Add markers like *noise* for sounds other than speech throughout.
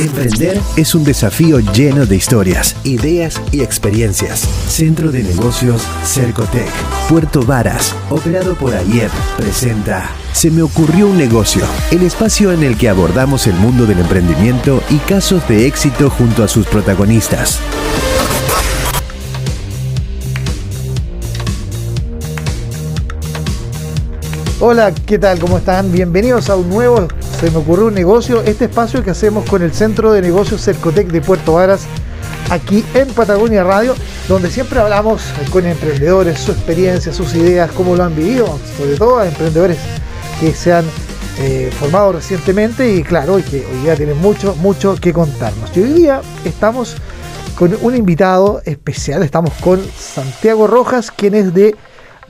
Emprender es un desafío lleno de historias, ideas y experiencias. Centro de Negocios Cercotec, Puerto Varas, operado por AIEP, presenta Se me ocurrió un negocio, el espacio en el que abordamos el mundo del emprendimiento y casos de éxito junto a sus protagonistas. Hola, ¿qué tal? ¿Cómo están? Bienvenidos a un nuevo se me ocurrió un negocio, este espacio que hacemos con el Centro de Negocios Cercotec de Puerto Varas, aquí en Patagonia Radio, donde siempre hablamos con emprendedores, su experiencia, sus ideas, cómo lo han vivido, sobre todo a emprendedores que se han eh, formado recientemente y claro, que hoy día tienen mucho, mucho que contarnos. Y hoy día estamos con un invitado especial, estamos con Santiago Rojas, quien es de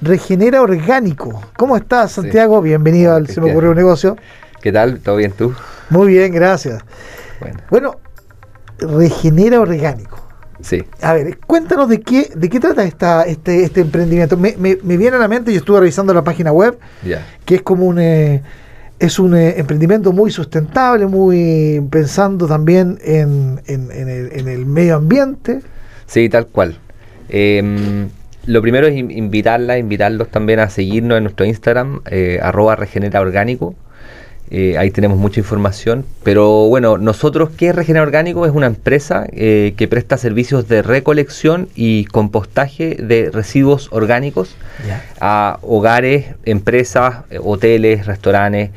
Regenera Orgánico. ¿Cómo estás, Santiago? Bienvenido al Se me ocurrió un negocio. ¿Qué tal? ¿Todo bien tú? Muy bien, gracias. Bueno, regenera orgánico. Sí. A ver, cuéntanos de qué, de qué trata esta, este, este emprendimiento. Me, viene a la mente, yo estuve revisando la página web, que es como un eh, es un eh, emprendimiento muy sustentable, muy pensando también en, el, medio ambiente. Sí, tal cual. Em, lo primero es invitarla, invitarlos también a seguirnos en nuestro Instagram, eh, arroba regenera orgánico. Eh, ahí tenemos mucha información. Pero bueno, nosotros, ¿qué es Regenera Orgánico? Es una empresa eh, que presta servicios de recolección y compostaje de residuos orgánicos a hogares, empresas, hoteles, restaurantes.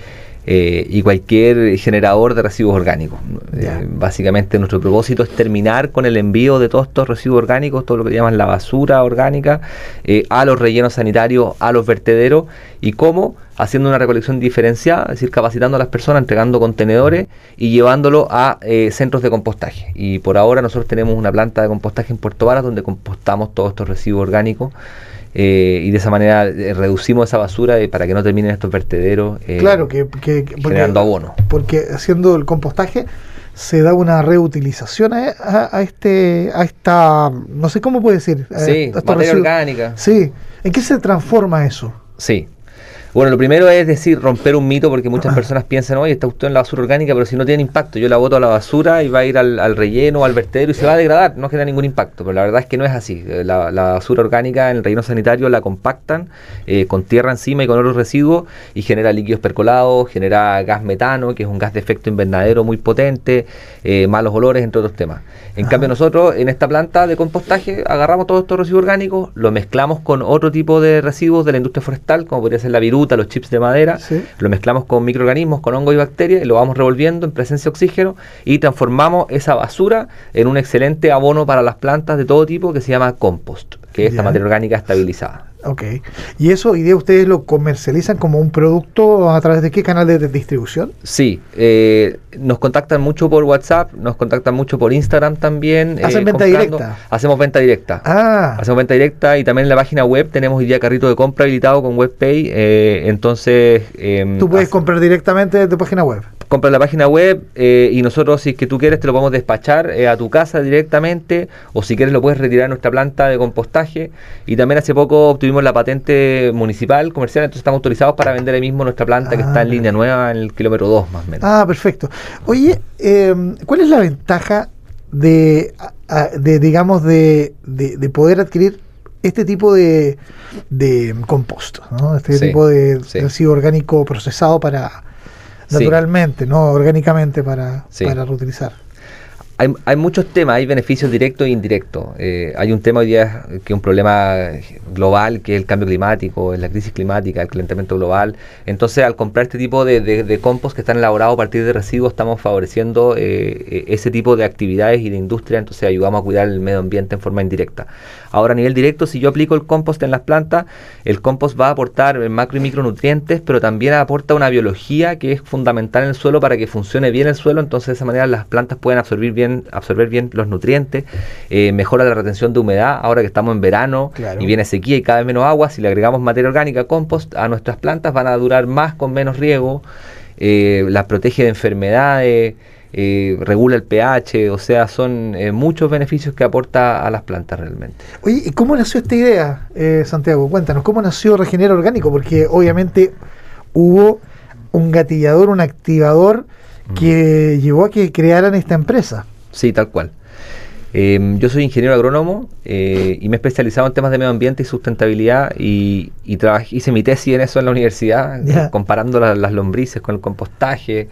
Eh, y cualquier generador de residuos orgánicos. Eh, básicamente nuestro propósito es terminar con el envío de todos estos residuos orgánicos, todo lo que llaman la basura orgánica, eh, a los rellenos sanitarios, a los vertederos, y cómo haciendo una recolección diferenciada, es decir, capacitando a las personas, entregando contenedores y llevándolo a centros de compostaje. Y por ahora nosotros tenemos una planta de compostaje en Puerto Varas donde compostamos todos estos residuos orgánicos. Eh, y de esa manera eh, reducimos esa basura para que no terminen estos vertederos eh, claro, que, generando abono. Porque haciendo el compostaje se da una reutilización a, este a esta no sé cómo puede decir sí, materia orgánica sí ¿en qué se transforma eso? sí bueno, lo primero es decir, romper un mito porque muchas personas piensan, oye, está usted en la basura orgánica, pero si no tiene impacto, yo la boto a la basura y va a ir al, relleno, al vertedero y se va a degradar, no genera ningún impacto. Pero la verdad es que no es así. Eh, la, basura orgánica en el relleno sanitario la compactan eh, con tierra encima y con otros residuos y genera líquidos percolados, genera gas metano, que es un gas de efecto invernadero muy potente, eh, malos olores, entre otros temas. En cambio, nosotros en esta planta de compostaje agarramos todos estos residuos orgánicos, lo mezclamos con otro tipo de residuos de la industria forestal, como podría ser la los chips de madera, lo mezclamos con microorganismos, con hongos y bacterias, y lo vamos revolviendo en presencia de oxígeno y transformamos esa basura en un excelente abono para las plantas de todo tipo que se llama compost, que es esta materia orgánica estabilizada. Ok. ¿Y eso hoy día ustedes lo comercializan como un producto a través de qué canal de, distribución? Sí, eh, nos contactan mucho por WhatsApp, nos contactan mucho por Instagram también. ¿Hacen eh, venta directa? Hacemos venta directa. Ah. Hacemos venta directa y también en la página web tenemos hoy día carrito de compra habilitado con WebPay. Eh, entonces... Em, Tú puedes comprar directamente de tu página web compras la página web eh, y nosotros, si es que tú quieres, te lo podemos despachar eh, a tu casa directamente o si quieres lo puedes retirar en nuestra planta de compostaje. Y también hace poco obtuvimos la patente municipal, comercial, entonces estamos autorizados para vender ahí mismo nuestra planta que está en ah, línea nueva en el kilómetro 2 más o menos. Ah, perfecto. Oye, em, ¿cuál es la ventaja de, de digamos, de, de, poder adquirir este tipo de, de compost, ¿no? este tipo de residuo orgánico procesado para naturalmente, no orgánicamente para, para reutilizar. Hay, hay, muchos temas, hay beneficios directos e indirectos. Eh, hay un tema hoy día que es un problema global, que es el cambio climático, la crisis climática, el calentamiento global. Entonces, al comprar este tipo de, de, compost que están elaborados a partir de residuos, estamos favoreciendo eh, ese tipo de actividades y de industria, entonces ayudamos a cuidar el medio ambiente en forma indirecta. Ahora, a nivel directo, si yo aplico el compost en las plantas, el compost va a aportar macro y micronutrientes, pero también aporta una biología que es fundamental en el suelo para que funcione bien el suelo, entonces de esa manera las plantas pueden absorber bien, absorber bien los nutrientes, eh, mejora la retención de humedad, ahora que estamos en verano y viene sequía y cada vez menos agua, si le agregamos materia orgánica, compost, a nuestras plantas van a durar más con menos riego, eh, las protege de enfermedades, eh, regula el pH, o sea, son eh, muchos beneficios que aporta a las plantas realmente. Oye, ¿y cómo nació esta idea, eh, Santiago? Cuéntanos, ¿cómo nació Regenera Orgánico? Porque obviamente hubo un gatillador, un activador que llevó a que crearan esta empresa. Sí, tal cual. Em, yo soy ingeniero agrónomo eh, y me he especializado en temas de medio ambiente y sustentabilidad y, y hice mi tesis en eso en la universidad, comparando la- las lombrices con el compostaje.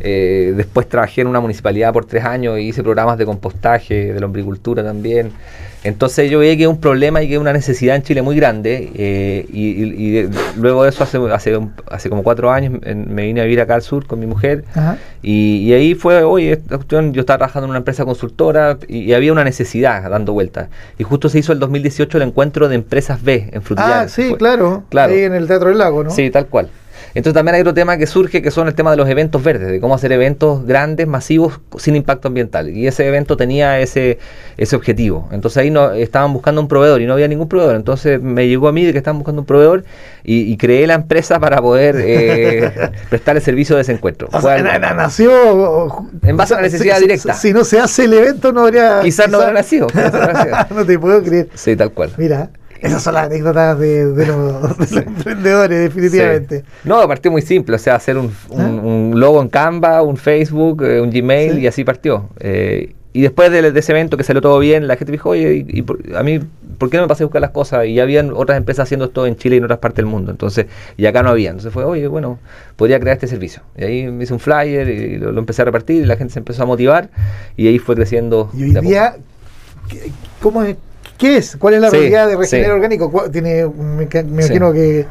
Eh, después trabajé en una municipalidad por tres años y hice programas de compostaje, de lombricultura también. Entonces yo veía que es un problema y que es una necesidad en Chile muy grande eh, y, y- y de- luego de eso hace, hace, como cuatro años en- me vine a vivir acá al sur con mi mujer y, y ahí fue, oye, esta cuestión, yo estaba trabajando en una empresa consultora y, y había una necesidad dando vueltas. Y justo se hizo el 2018 el encuentro de empresas B en Frutillar. Ah, sí, Fue- claro. Claro. Ahí en el Teatro del Lago, ¿no? Sí, tal cual. Entonces también hay otro tema que surge que son el tema de los eventos verdes, de cómo hacer eventos grandes, masivos, sin impacto ambiental. Y ese evento tenía ese, ese objetivo. Entonces ahí no, estaban buscando un proveedor y no había ningún proveedor. Entonces me llegó a mí de que estaban buscando un proveedor y, y creé la empresa para poder eh, *laughs* prestar el servicio de ese encuentro. O sea, algo- na- na- nació En base a una necesidad si- si- directa. Si, no se hace el evento, no habría. Quizás no hubiera nacido. *laughs* no te puedo creer. Sí, tal cual. Mira, esas son las anécdotas de, de los, *laughs* de los emprendedores, definitivamente. Sí. No, partió muy simple, o sea, hacer un, un- ¿Ah? un logo en Canva, un Facebook, eh, un Gmail Sí. y así partió. Eh, y después de, de ese evento que salió todo bien, la gente dijo, oye, y, y por- a mí, ¿por qué no me pasé a buscar las cosas? Y ya habían otras empresas haciendo esto en Chile y en otras partes del mundo. Entonces, y acá no había. Entonces fue, oye, bueno, podría crear este servicio. Y ahí me hice un flyer y lo, lo empecé a repartir y la gente se empezó a motivar y ahí fue creciendo. Y hoy día, ¿qué- ¿cómo es? ¿Qué es? ¿Cuál es la realidad de Regenera sí. Orgánico? ¿Cuál- Tiene, me, imagino que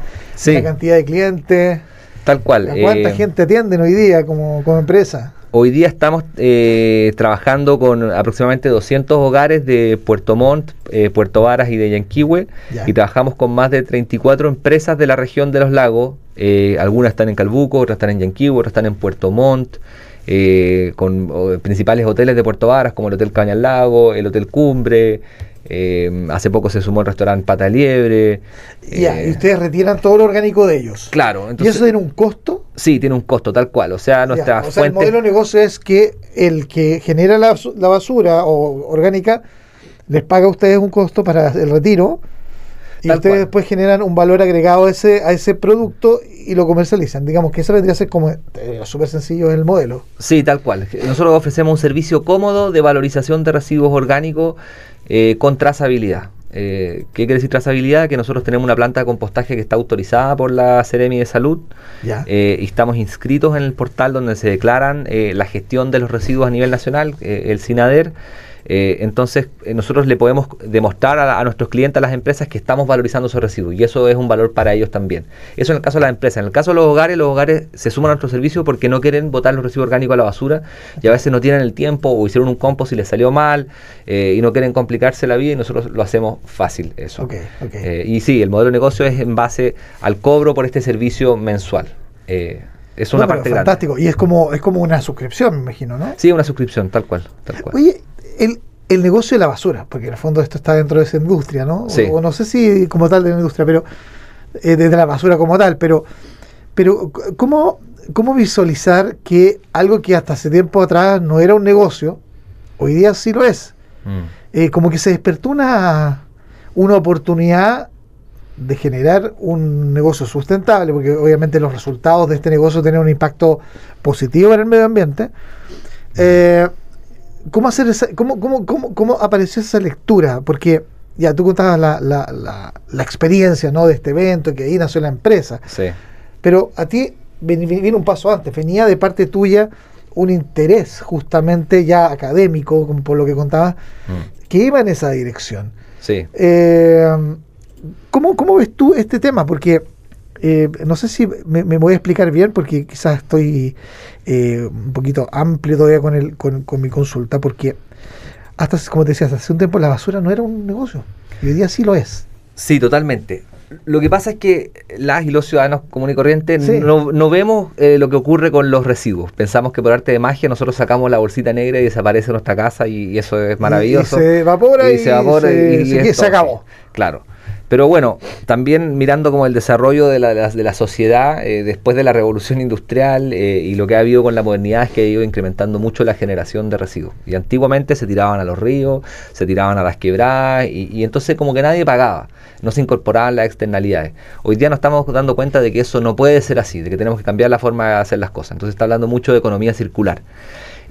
una cantidad de clientes. Tal cual. ¿A ¿Cuánta eh, gente atienden hoy día como, como empresa? Hoy día estamos eh, trabajando con aproximadamente 200 hogares de Puerto Montt, eh, Puerto Varas y de Yanquihue Ya. y trabajamos con más de 34 empresas de la región de los lagos. Eh, algunas están en Calbuco, otras están en Yanquihue, otras están en Puerto Montt, eh, con o, principales hoteles de Puerto Varas como el Hotel Caña al Lago, el Hotel Cumbre. Eh, hace poco se sumó el restaurante Pata Liebre. Ya, eh, y ustedes retiran todo lo orgánico de ellos. Claro, ¿Y entonces eso tiene un costo? sí tiene un costo tal cual. O sea, nuestra o sea, el modelo de negocio es que el que genera la, la basura o orgánica les paga a ustedes un costo para el retiro y Tal ustedes cual. después generan un valor agregado a ese, a ese producto y lo comercializan. Digamos que eso vendría a ser como súper sencillo el modelo. Sí, tal cual. Nosotros ofrecemos un servicio cómodo de valorización de residuos orgánicos eh, con trazabilidad. Eh, ¿Qué quiere decir trazabilidad? Que nosotros tenemos una planta de compostaje que está autorizada por la Seremi de Salud Ya. eh, y estamos inscritos en el portal donde se declaran la gestión de los residuos a nivel nacional, el SINADER. Eh, entonces, eh, nosotros le podemos demostrar a, a nuestros clientes, a las empresas, que estamos valorizando esos residuos y eso es un valor para ellos también. Eso en el caso de las empresas. En el caso de los hogares, los hogares se suman a nuestro servicio porque no quieren botar los residuos orgánicos a la basura y a veces no tienen el tiempo o hicieron un compost y les salió mal eh, y no quieren complicarse la vida y nosotros lo hacemos fácil eso. Eh, y sí, el modelo de negocio es en base al cobro por este servicio mensual. Eh, es una No, parte grande. fantástico. Y es como, es como una suscripción, me imagino, ¿no? Sí, una suscripción, tal cual. Tal cual. Oye, el, el negocio de la basura, porque en el fondo esto está dentro de esa industria, ¿no? Sí. O, no sé si como tal de la industria, pero eh, desde la basura como tal, pero, pero ¿cómo, ¿cómo visualizar que algo que hasta hace tiempo atrás no era un negocio, hoy día sí lo es? Mm. Eh, como que se despertó una, una oportunidad de generar un negocio sustentable, porque obviamente los resultados de este negocio tienen un impacto positivo en el medio ambiente. Eh, ¿Cómo hacer esa, cómo, cómo, cómo, cómo apareció esa lectura? Porque ya tú contabas la, la, la, la experiencia ¿no? de este evento, que ahí nació la empresa, Sí. pero a ti viene un paso antes, venía de parte tuya un interés justamente ya académico, como por lo que contabas, Mm. que iba en esa dirección. Sí. Eh, ¿cómo, ¿Cómo ves tú este tema? Porque eh, no sé si me, me voy a explicar bien, porque quizás estoy eh, un poquito amplio todavía con, el, con, con mi consulta, porque hasta, como te decía, hasta hace un tiempo la basura no era un negocio, y hoy día sí lo es. Sí, totalmente. Lo que pasa es que las y los ciudadanos comunes y corrientes Sí. no, no vemos eh, lo que ocurre con los residuos. Pensamos que por arte de magia nosotros sacamos la bolsita negra y desaparece nuestra casa y, y eso es maravilloso. Y, se evapora y, se evapora y- se- acabó. Claro. Pero bueno, también mirando como el desarrollo de la, de la, sociedad eh, después de la revolución industrial eh, y lo que ha habido con la modernidad es que ha ido incrementando mucho la generación de residuos. Y antiguamente se tiraban a los ríos, se tiraban a las quebradas y, y entonces como que nadie pagaba, no se incorporaban las externalidades. Hoy día nos estamos dando cuenta de que eso no puede ser así, de que tenemos que cambiar la forma de hacer las cosas. Entonces está hablando mucho de economía circular.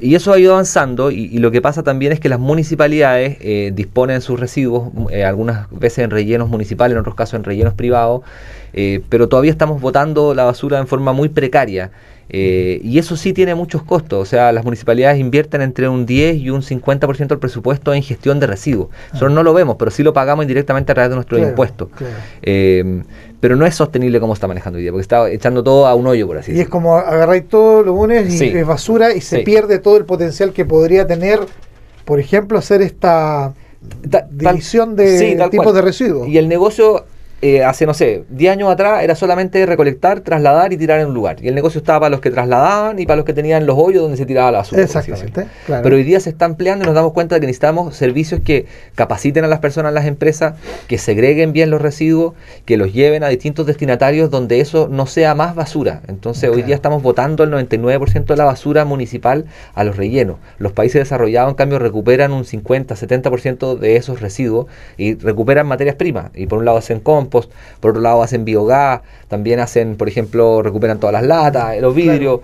Y eso ha ido avanzando y, lo que pasa también es que las municipalidades eh, disponen sus residuos, eh, algunas veces en rellenos municipales, en otros casos en rellenos privados, eh, pero todavía estamos botando la basura en forma muy precaria. Y eso sí tiene muchos costos, o sea, las municipalidades invierten entre un 10 y un 50% del presupuesto en gestión de residuos. Ah. Nosotros no lo vemos, pero sí lo pagamos indirectamente a través de nuestros impuestos. Eh, pero no es sostenible como está manejando hoy día, porque está echando todo a un hoyo, por así decirlo. Y es como agarráis todo, lo unes y es basura y se pierde todo el potencial que podría tener, por ejemplo, hacer esta división de tipos de residuos. Y el negocio eh, hace, no sé, 10 años atrás era solamente recolectar, trasladar y tirar en un lugar. Y el negocio estaba para los que trasladaban y para los que tenían los hoyos donde se tiraba la basura. Exactamente. Pero hoy día se está ampliando y nos damos cuenta de que necesitamos servicios que capaciten a las personas, las empresas, que segreguen bien los residuos, que los lleven a distintos destinatarios donde eso no sea más basura. Entonces hoy día estamos votando el 99% de la basura municipal a los rellenos. Los países desarrollados, en cambio, recuperan un 50, 70% de esos residuos y recuperan materias primas. Y por un lado hacen por otro lado hacen biogás, también hacen, por ejemplo, recuperan todas las latas, los vidrios.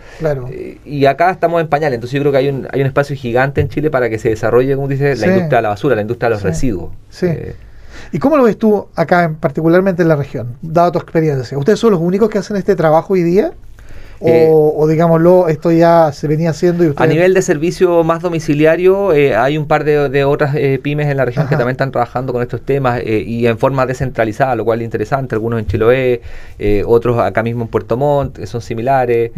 Eh, y acá estamos en pañales, entonces yo creo que hay un, hay un espacio gigante en Chile para que se desarrolle, como dice, la industria de la basura, la industria de los residuos. Sí. Eh, ¿Y cómo lo ves tú acá, particularmente en la región, dado tu experiencia? ¿Ustedes son los únicos que hacen este trabajo hoy día? Eh, o, digámoslo, esto ya se venía haciendo. Y A nivel de servicio más domiciliario, eh, hay un par de, otras eh, pymes en la región que también están trabajando con estos temas y en forma descentralizada, lo cual es interesante. Algunos en Chiloé, otros acá mismo en Puerto Montt, que son similares.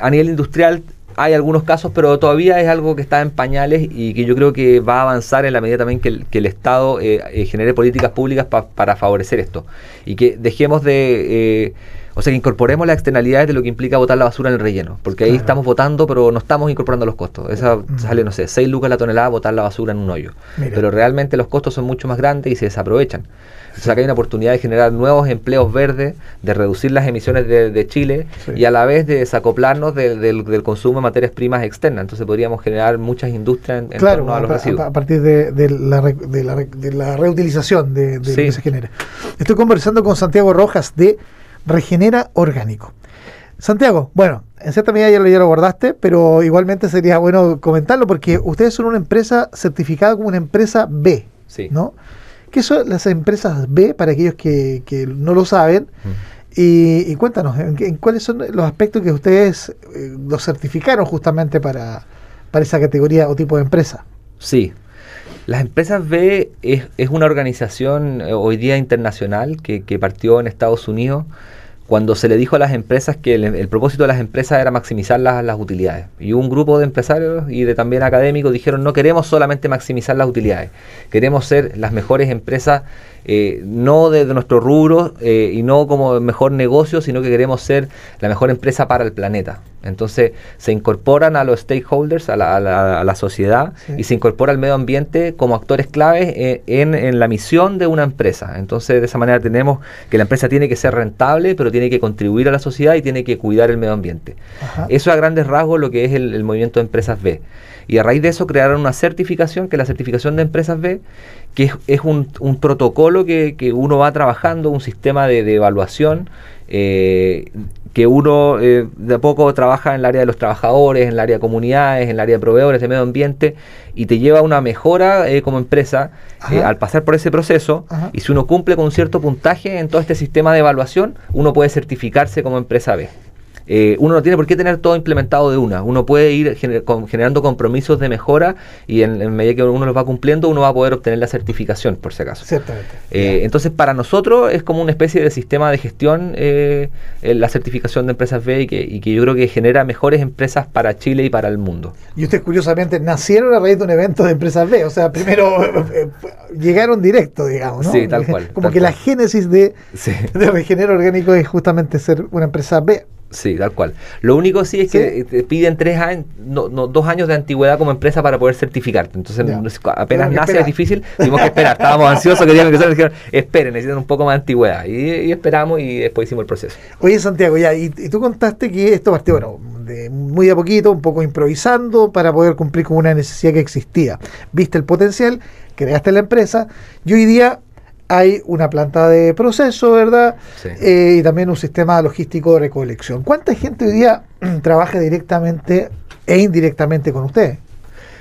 a nivel industrial, hay algunos casos, pero todavía es algo que está en pañales y que yo creo que va a avanzar en la medida también que el, Estado genere políticas públicas para favorecer esto. Y que dejemos de o sea, que incorporemos las externalidades de lo que implica botar la basura en el relleno. Porque ahí estamos votando, pero no estamos incorporando los costos. Esa mm. sale, no sé, 6 lucas la tonelada botar la basura en un hoyo. Pero realmente los costos son mucho más grandes y se desaprovechan. O sea, que hay una oportunidad de generar nuevos empleos verdes, de reducir las emisiones de, Chile y a la vez de desacoplarnos del, consumo de materias primas externas. Entonces podríamos generar muchas industrias en, torno a los residuos. A, partir de, la, reutilización de, lo que se genera. Estoy conversando con Santiago Rojas de regenera orgánico. Santiago, bueno, en cierta medida ya lo, ya lo abordaste, pero igualmente sería bueno comentarlo porque ustedes son una empresa certificada como una empresa B, sí. ¿no? ¿Qué son las empresas B para aquellos que, no lo saben? y, cuéntanos, ¿en, cuáles son los aspectos que ustedes eh, los certificaron justamente para, para esa categoría o tipo de empresa? Sí, las empresas B es, es una organización eh, hoy día internacional que, partió en Estados Unidos cuando se le dijo a las empresas que el, propósito de las empresas era maximizar las, utilidades. Y un grupo de empresarios y de también académicos dijeron no queremos solamente maximizar las utilidades, queremos ser las mejores empresas eh, no de, nuestro rubro eh, y no como mejor negocio, sino que queremos ser la mejor empresa para el planeta. Entonces se incorporan a los stakeholders, a la, a la, sociedad, y se incorpora al medio ambiente como actores claves eh, en, en, la misión de una empresa. Entonces de esa manera tenemos que la empresa tiene que ser rentable, pero tiene que contribuir a la sociedad y tiene que cuidar el medio ambiente. Eso a grandes rasgos lo que es el, el movimiento de empresas B. Y a raíz de eso crearon una certificación, que es la certificación de empresas B, que es, un, protocolo que, uno va trabajando, un sistema de, evaluación. Eh, que uno eh, de a poco trabaja en el área de los trabajadores, en el área de comunidades, en el área de proveedores de medio ambiente y te lleva a una mejora eh, como empresa al pasar por ese proceso y si uno cumple con un cierto puntaje en todo este sistema de evaluación, uno puede certificarse como empresa B. Eh, uno no tiene por qué tener todo implementado de una. Uno puede ir generando compromisos de mejora y en, medida que uno los va cumpliendo, uno va a poder obtener la certificación, por si acaso. Ciertamente. Eh, entonces, para nosotros es como una especie de sistema de gestión eh, la certificación de empresas B y que, yo creo que genera mejores empresas para Chile y para el mundo. Y ustedes, curiosamente, nacieron a raíz de un evento de empresas B. O sea, primero *laughs* llegaron directo, digamos. ¿no? Sí, tal cual. Como que la génesis de, de Regenero Orgánico es justamente ser una empresa B. Sí, tal cual. Lo único sí es que te piden tres años, no, no, dos años de antigüedad como empresa para poder certificarte. Entonces, apenas nace es difícil, tuvimos que esperar. Estábamos ansiosos, queríamos que se dijeron, esperen, necesitan un poco más de antigüedad. Y, esperamos y después hicimos el proceso. Oye, Santiago, ya, y, tú contaste que esto partió, bueno, de muy a poquito, un poco improvisando para poder cumplir con una necesidad que existía. Viste el potencial, creaste la empresa y hoy día hay una planta de proceso, ¿verdad? Eh, y también un sistema logístico de recolección. ¿Cuánta gente hoy día *clears throat* trabaja directamente e indirectamente con usted?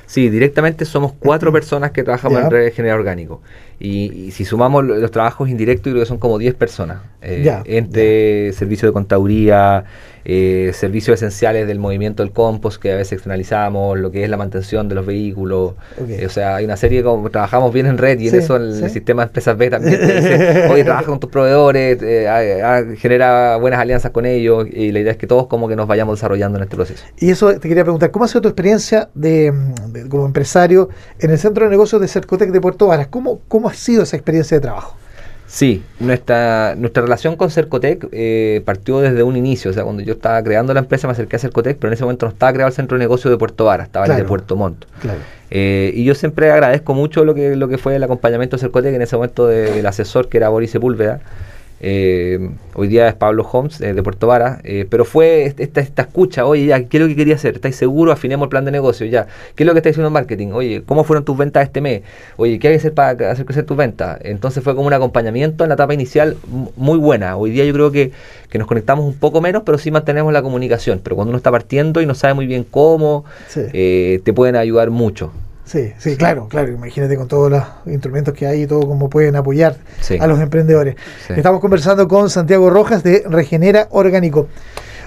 Sí, directamente somos cuatro personas que trabajamos en Red General Orgánico. Y, si sumamos los, trabajos indirectos, creo que son como 10 personas. Eh, entre servicio de contaduría, eh, servicios esenciales del movimiento del compost que a veces externalizamos, lo que es la mantención de los vehículos. Eh, o sea, hay una serie como trabajamos bien en red y en eso el, sistema de empresas B también *laughs* te dice, oye, trabaja con tus proveedores, eh, genera buenas alianzas con ellos y la idea es que todos como que nos vayamos desarrollando en este proceso. Y eso te quería preguntar, ¿cómo ha sido tu experiencia de, como empresario en el centro de negocios de Cercotec de Puerto Varas? ¿Cómo, ¿Cómo ha sido esa experiencia de trabajo? Sí, nuestra, nuestra relación con Cercotec eh, partió desde un inicio. O sea, cuando yo estaba creando la empresa me acerqué a Cercotec, pero en ese momento no estaba creado el centro de negocio de Puerto Vara, estaba en el de Puerto Montt. Eh, y yo siempre agradezco mucho lo que, lo que fue el acompañamiento de Cercotec en ese momento del asesor que era Boris Sepúlveda. Eh, hoy día es Pablo Holmes eh, de Puerto Vara, eh, pero fue esta, esta escucha, oye, ya, ¿qué es lo que quería hacer? ¿Estáis seguros? Afinemos el plan de negocio, ya. ¿Qué es lo que estáis haciendo en marketing? Oye, ¿cómo fueron tus ventas este mes? Oye, ¿qué hay que hacer para hacer crecer tus ventas? Entonces fue como un acompañamiento en la etapa inicial muy buena. Hoy día yo creo que, que nos conectamos un poco menos, pero sí mantenemos la comunicación. Pero cuando uno está partiendo y no sabe muy bien cómo, te pueden ayudar mucho. Sí, sí, claro, claro. Imagínate con todos los instrumentos que hay y todo cómo pueden apoyar a los emprendedores. Estamos conversando con Santiago Rojas de Regenera Orgánico.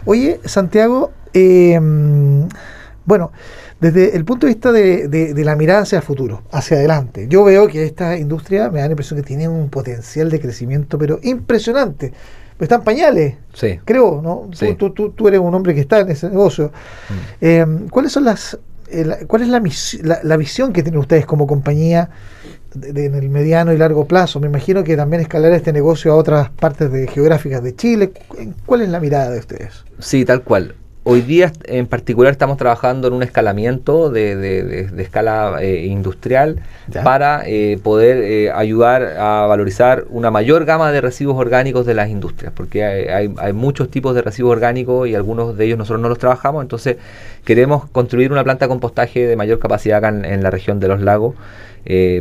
Oye, Santiago, eh, bueno, desde el punto de vista de, la mirada hacia el futuro, hacia adelante, yo veo que esta industria me da la impresión que tiene un potencial de crecimiento, pero impresionante. Están pañales, sí. creo, ¿no? Tú, tú, tú, eres un hombre que está en ese negocio. Mm. Eh, ¿Cuáles son las ¿cuál es la, la, visión que tienen ustedes como compañía en el mediano y largo plazo? Me imagino que también escalar este negocio a otras partes geográficas de Chile. ¿Cuál es la mirada de ustedes? Sí, tal cual. Hoy día en particular estamos trabajando en un escalamiento de, escala eh, industrial para eh, poder eh, ayudar a valorizar una mayor gama de residuos orgánicos de las industrias, porque hay, muchos tipos de residuos orgánicos y algunos de ellos nosotros no los trabajamos, entonces queremos construir una planta de compostaje de mayor capacidad acá en, la región de los lagos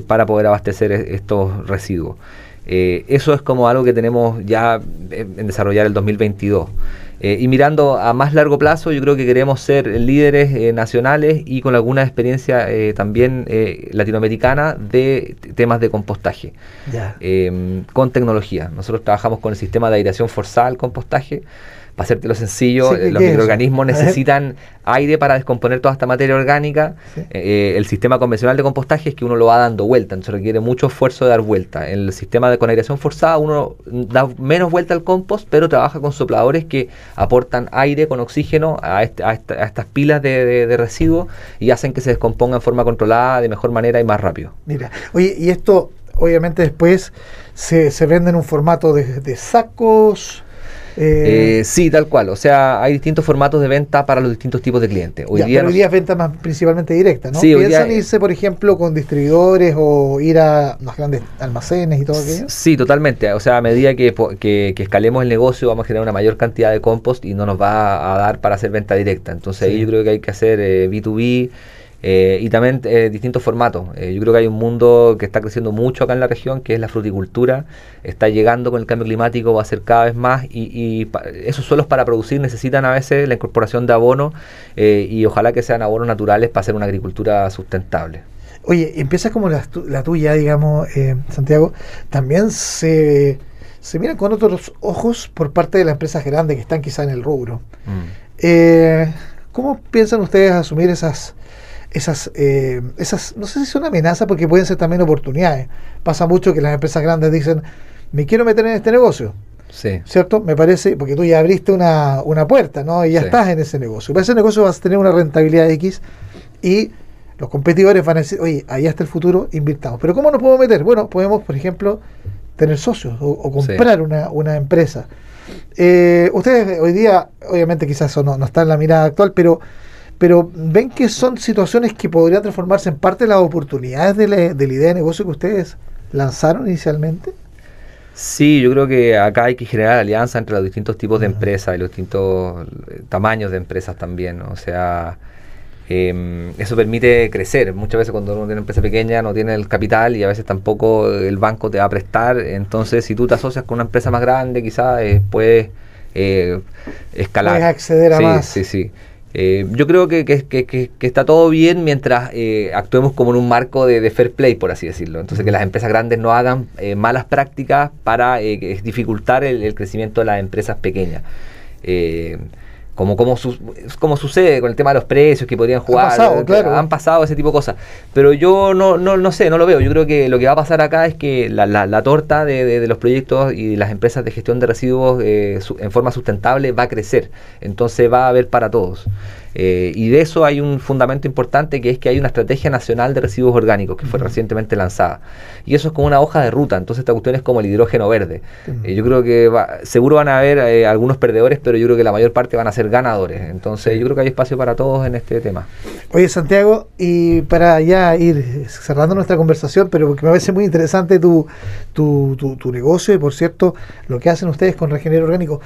para poder abastecer e, estos residuos. eso es como algo que tenemos ya en desarrollar el 2022. Eh, y mirando a más largo plazo, yo creo que queremos ser líderes eh, nacionales y con alguna experiencia eh, también latinoamericana de temas de compostaje, em, con tecnología. Nosotros trabajamos con el sistema de aireación forzada al compostaje para hacértelo sencillo, eh, los microorganismos necesitan aire para descomponer toda esta materia orgánica. Eh, el sistema convencional de compostaje es que uno lo va dando vuelta, entonces requiere mucho esfuerzo de dar vuelta. En el sistema de conaireación forzada uno da menos vuelta al compost, pero trabaja con sopladores que aportan aire con oxígeno a, este, estas pilas de, residuos y hacen que se descomponga en forma controlada, de mejor manera y más rápido. Mira, oye, y esto obviamente después se, se vende en un formato de, de sacos eh, sí, tal cual. O sea, hay distintos formatos de venta para los distintos tipos de clientes. Hoy día pero hoy día es venta más principalmente directa, ¿no? Sí, ¿Piensan irse, por ejemplo, con distribuidores o ir a los grandes almacenes y todo aquello? Sí, totalmente. O sea, a medida que, que, escalemos el negocio vamos a generar una mayor cantidad de compost y no nos va a dar para hacer venta directa. Entonces ahí yo creo que hay que hacer B2B. Eh, y también eh, distintos formatos. Eh, yo creo que hay un mundo que está creciendo mucho acá en la región, que es la fruticultura. Está llegando con el cambio climático, va a ser cada vez más. Y, esos suelos para producir necesitan a veces la incorporación de abono y ojalá que sean abonos naturales para hacer una agricultura sustentable. Oye, empiezas como la, tuya, digamos, Santiago, también se, se miran con otros ojos por parte de las empresas grandes que están quizá en el rubro. Mm. ¿Cómo piensan ustedes asumir esas esas, eh, esas, no sé si son amenazas porque pueden ser también oportunidades. Pasa mucho que las empresas grandes dicen, me quiero meter en este negocio. Sí. ¿Cierto? Me parece, porque tú ya abriste una, una puerta, ¿no? Y ya estás en ese negocio. Para ese negocio vas a tener una rentabilidad X y los competidores van a decir, oye, ahí está el futuro, invirtamos. Pero ¿cómo nos podemos meter? Bueno, podemos, por ejemplo, tener socios o, comprar una, una, empresa. Eh, ustedes hoy día, obviamente quizás eso no, no está en la mirada actual, pero pero ven que son situaciones que podrían transformarse en parte de las oportunidades de la, de la idea de negocio que ustedes lanzaron inicialmente. Sí, yo creo que acá hay que generar alianza entre los distintos tipos de empresas y los distintos eh, tamaños de empresas también. O sea, em, eso permite crecer. Muchas veces cuando uno tiene una empresa pequeña no tiene el capital y a veces tampoco el banco te va a prestar. Entonces, si tú te asocias con una empresa más grande, quizás eh, puedes eh, escalar. Puedes acceder a más. Sí, sí. Eh, yo creo que, está todo bien mientras eh, actuemos como en un marco de, fair play, por así decirlo. Entonces, que las empresas grandes no hagan eh, malas prácticas para dificultar el, crecimiento de las empresas pequeñas como, como, como sucede con el tema de los precios que podrían jugar, han pasado ese tipo de cosas. Pero yo no, no, no sé, no lo veo. Yo creo que lo que va a pasar acá es que la, la, torta de, de, los proyectos y las empresas de gestión de residuos eh, en forma sustentable va a crecer. Entonces va a haber para todos. Eh, y de eso hay un fundamento importante que es que hay una estrategia nacional de residuos orgánicos que fue recientemente lanzada. Y eso es como una hoja de ruta. Entonces esta cuestión es como el hidrógeno verde. Eh, yo creo que seguro van a haber eh, algunos perdedores, pero yo creo que la mayor parte van a ser ganadores. Entonces yo creo que hay espacio para todos en este tema. Oye Santiago, y para ya ir cerrando nuestra conversación, pero porque me parece muy interesante tu, tu, tu, negocio y por cierto lo que hacen ustedes con Regenero Orgánico.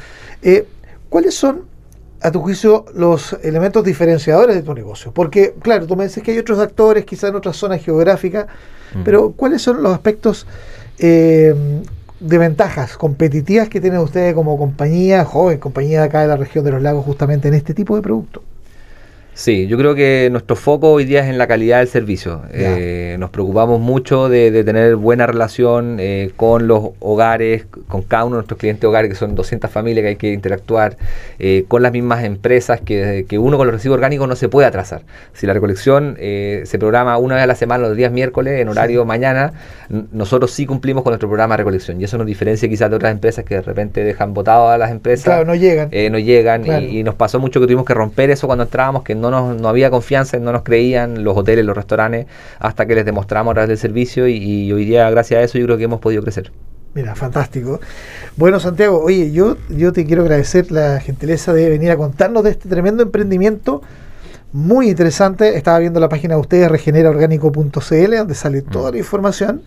¿Cuáles son a tu juicio, los elementos diferenciadores de tu negocio? Porque, claro, tú me dices que hay otros actores, quizás en otras zonas geográficas, pero ¿cuáles son los aspectos eh, de ventajas competitivas que tienen ustedes como compañía, joven compañía de acá de la región de los lagos, justamente en este tipo de productos? Sí, yo creo que nuestro foco hoy día es en la calidad del servicio. Eh, nos preocupamos mucho de, tener buena relación eh, con los hogares, con cada uno de nuestros clientes hogares, que son 200 familias que hay que interactuar, eh, con las mismas empresas, que, uno con los residuos orgánicos no se puede atrasar. Si la recolección se programa una vez a la semana, los días miércoles, en horario mañana, nosotros sí cumplimos con nuestro programa de recolección. Y eso nos diferencia quizás de otras empresas que de repente dejan botadas a las empresas. Claro, no llegan. no llegan. Y, y, nos pasó mucho que tuvimos que romper eso cuando entrábamos, que no no, había confianza, no nos creían los hoteles, los restaurantes, hasta que les demostramos a través del servicio y, hoy día gracias a eso yo creo que hemos podido crecer. Mira, fantástico. Bueno, Santiago, oye, yo, yo te quiero agradecer la gentileza de venir a contarnos de este tremendo emprendimiento muy interesante. Estaba viendo la página de ustedes, regeneraorgánico.cl, donde sale toda mm. la información.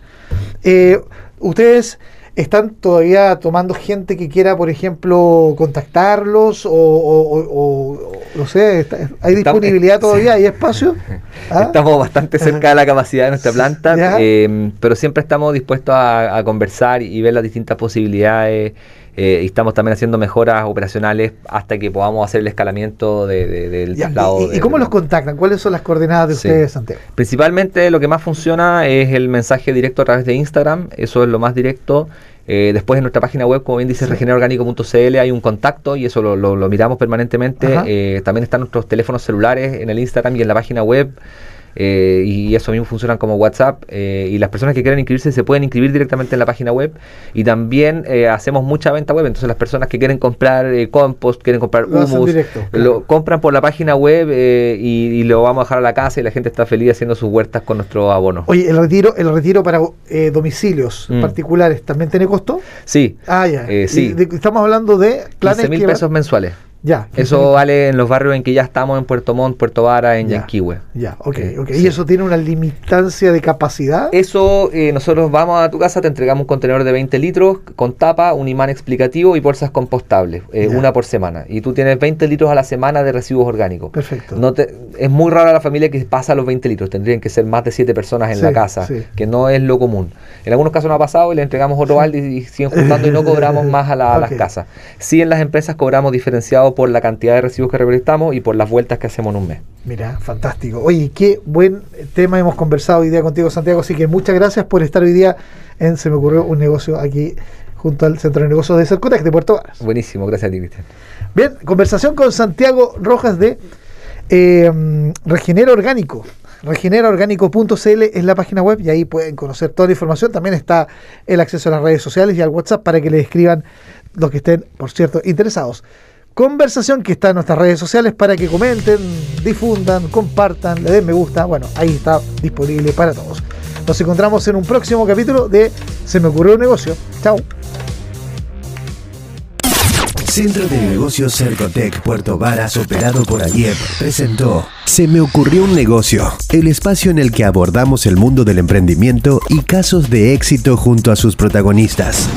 Eh, ustedes ¿Están todavía tomando gente que quiera, por ejemplo, contactarlos? O, no sé, ¿hay disponibilidad todavía? ¿Hay espacio? *laughs* ¿Ah? Estamos bastante cerca de la capacidad de nuestra planta, eh, pero siempre estamos dispuestos a, conversar y ver las distintas posibilidades. Eh, y estamos también haciendo mejoras operacionales hasta que podamos hacer el escalamiento del traslado. ¿Y, cómo los contactan? ¿Cuáles son las coordenadas de ustedes, Santiago? Principalmente lo que más funciona es el mensaje directo a través de Instagram, eso es lo más directo. Eh, después en nuestra página web, como bien dice, regenerorgánico.cl, hay un contacto y eso lo, miramos permanentemente. Eh, también están nuestros teléfonos celulares en el Instagram y en la página web. Eh, y eso mismo funcionan como WhatsApp eh, y las personas que quieran inscribirse se pueden inscribir directamente en la página web y también eh, hacemos mucha venta web. Entonces las personas que quieren comprar compost quieren comprar humus lo compran por la página web y, lo vamos a dejar a la casa y la gente está feliz haciendo sus huertas con nuestro abono. Oye el retiro el retiro para domicilios mm. particulares también tiene costo sí. Ah ya. Sí. Estamos hablando de planes mil pesos mensuales ya. Eso vale en los barrios en que ya estamos, en Puerto Montt, Puerto Vara, en Yanquihue. Ya, ok, ok. ¿Y eso tiene una limitancia de capacidad? Eso, eh, nosotros vamos a tu casa, te entregamos un contenedor de 20 litros con tapa, un imán explicativo y bolsas compostables, eh, una por semana. Y tú tienes 20 litros a la semana de residuos orgánicos. Perfecto. No te, es muy rara la familia que pasa los 20 litros, tendrían que ser más de 7 personas en la casa, que no es lo común. En algunos casos no ha pasado y le entregamos otro balde y, siguen juntando y no cobramos *laughs* más a, las casas. Sí en las empresas cobramos diferenciado por la cantidad de residuos que recolectamos y por las vueltas que hacemos en un mes. Mira, fantástico. Oye, qué buen tema hemos conversado hoy día contigo, Santiago. Así que muchas gracias por estar hoy día en Se me ocurrió un negocio aquí junto al Centro de Negocios de Cercotec de Puerto Varas. Buenísimo, gracias a ti, Cristian. Bien, conversación con Santiago Rojas de eh, Regenera Orgánico. Regeneraorgánico.cl es la página web y ahí pueden conocer toda la información. También está el acceso a las redes sociales y al WhatsApp para que le escriban los que estén, por cierto, interesados conversación que está en nuestras redes sociales para que comenten, difundan, compartan, le den me gusta. Bueno, ahí está disponible para todos. Nos encontramos en un próximo capítulo de Se me ocurrió un negocio. Chao. Centro de Negocios Cercotec Puerto Varas, operado por Ayer, presentó Se me ocurrió un negocio, el espacio en el que abordamos el mundo del emprendimiento y casos de éxito junto a sus protagonistas.